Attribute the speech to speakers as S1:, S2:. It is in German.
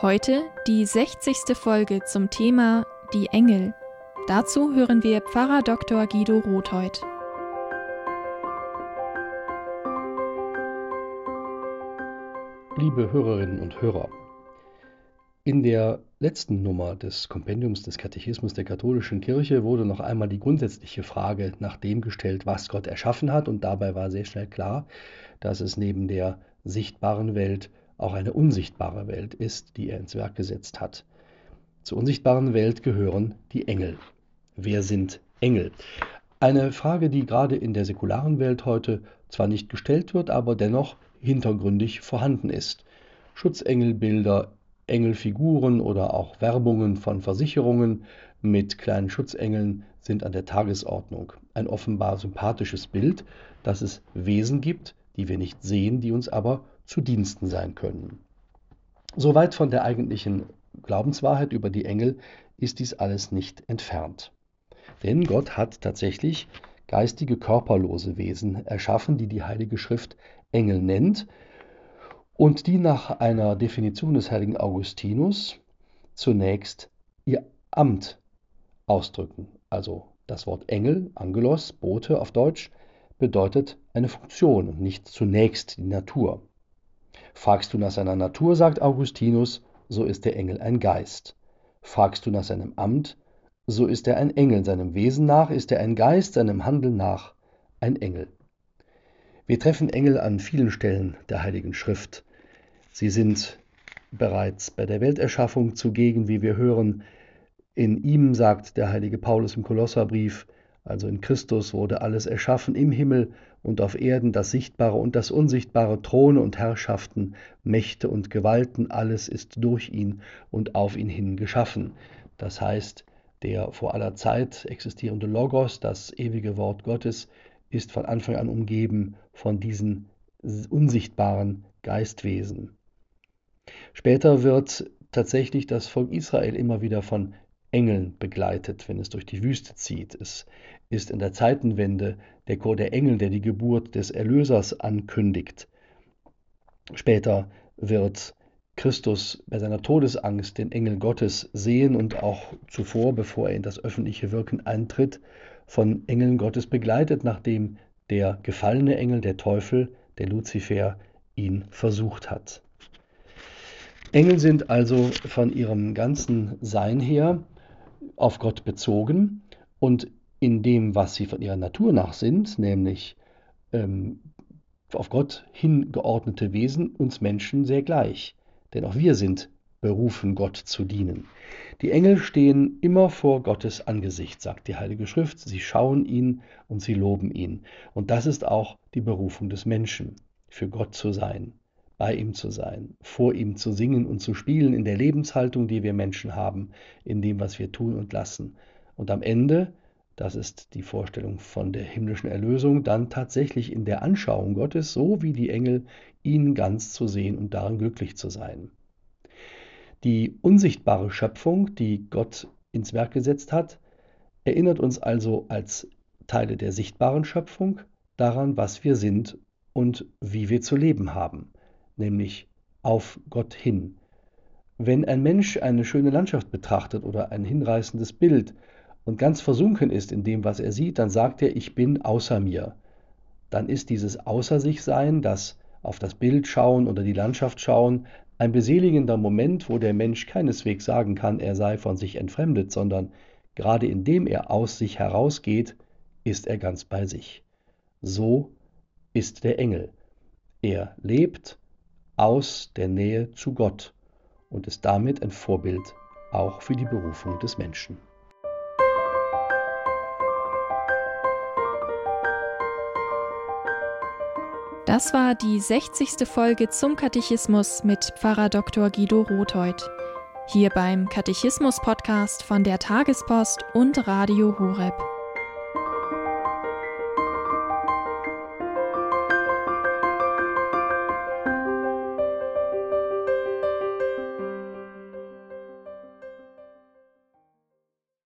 S1: Heute die 60. Folge zum Thema Die Engel. Dazu hören wir Pfarrer Dr. Guido Rothheut.
S2: Liebe Hörerinnen und Hörer, in der letzten Nummer des Kompendiums des Katechismus der katholischen Kirche wurde noch einmal die grundsätzliche Frage nach dem gestellt, was Gott erschaffen hat, und dabei war sehr schnell klar, dass es neben der sichtbaren Welt auch eine unsichtbare Welt ist, die er ins Werk gesetzt hat. Zur unsichtbaren Welt gehören die Engel. Wer sind Engel? Eine Frage, die gerade in der säkularen Welt heute zwar nicht gestellt wird, aber dennoch hintergründig vorhanden ist. Schutzengelbilder, Engelfiguren oder auch Werbungen von Versicherungen mit kleinen Schutzengeln sind an der Tagesordnung. Ein offenbar sympathisches Bild, dass es Wesen gibt, die wir nicht sehen, die uns aber zu Diensten sein können. Soweit von der eigentlichen Glaubenswahrheit über die Engel ist dies alles nicht entfernt. Denn Gott hat tatsächlich geistige, körperlose Wesen erschaffen, die die Heilige Schrift Engel nennt und die nach einer Definition des heiligen Augustinus zunächst ihr Amt ausdrücken. Also das Wort Engel, Angelos, Bote auf Deutsch, bedeutet eine Funktion und nicht zunächst die Natur. Fragst du nach seiner Natur, sagt Augustinus, so ist der Engel ein Geist. Fragst du nach seinem Amt, so ist er ein Engel, seinem Wesen nach ist er ein Geist, seinem Handeln nach ein Engel. Wir treffen Engel an vielen Stellen der Heiligen Schrift. Sie sind bereits bei der Welterschaffung zugegen, wie wir hören. In ihm sagt der heilige Paulus im Kolosserbrief, also in Christus wurde alles erschaffen im Himmel und auf Erden, das Sichtbare und das Unsichtbare, Throne und Herrschaften, Mächte und Gewalten, alles ist durch ihn und auf ihn hin geschaffen. Das heißt, der vor aller Zeit existierende Logos, das ewige Wort Gottes, ist von Anfang an umgeben von diesen unsichtbaren Geistwesen. Später wird tatsächlich das Volk Israel immer wieder von Engeln begleitet, wenn es durch die Wüste zieht. Es ist in der Zeitenwende der Chor der Engel, der die Geburt des Erlösers ankündigt. Später wird Christus bei seiner Todesangst den Engel Gottes sehen und auch zuvor, bevor er in das öffentliche Wirken eintritt, von Engeln Gottes begleitet, nachdem der gefallene Engel, der Teufel, der Luzifer, ihn versucht hat. Engel sind also von ihrem ganzen Sein her auf Gott bezogen und in dem, was sie von ihrer Natur nach sind, nämlich ähm, auf Gott hingeordnete Wesen, uns Menschen sehr gleich. Denn auch wir sind berufen, Gott zu dienen. Die Engel stehen immer vor Gottes Angesicht, sagt die Heilige Schrift. Sie schauen ihn und sie loben ihn. Und das ist auch die Berufung des Menschen, für Gott zu sein, bei ihm zu sein, vor ihm zu singen und zu spielen in der Lebenshaltung, die wir Menschen haben, in dem, was wir tun und lassen. Und am Ende das ist die Vorstellung von der himmlischen Erlösung, dann tatsächlich in der Anschauung Gottes, so wie die Engel, ihn ganz zu sehen und darin glücklich zu sein. Die unsichtbare Schöpfung, die Gott ins Werk gesetzt hat, erinnert uns also als Teile der sichtbaren Schöpfung daran, was wir sind und wie wir zu leben haben, nämlich auf Gott hin. Wenn ein Mensch eine schöne Landschaft betrachtet oder ein hinreißendes Bild, und ganz versunken ist in dem, was er sieht, dann sagt er, ich bin außer mir. Dann ist dieses Außer sich Sein, das auf das Bild schauen oder die Landschaft schauen, ein beseligender Moment, wo der Mensch keineswegs sagen kann, er sei von sich entfremdet, sondern gerade indem er aus sich herausgeht, ist er ganz bei sich. So ist der Engel. Er lebt aus der Nähe zu Gott und ist damit ein Vorbild auch für die Berufung des Menschen.
S1: Das war die 60. Folge zum Katechismus mit Pfarrer Dr. Guido Rotheuth. Hier beim Katechismus-Podcast von der Tagespost und Radio Horeb.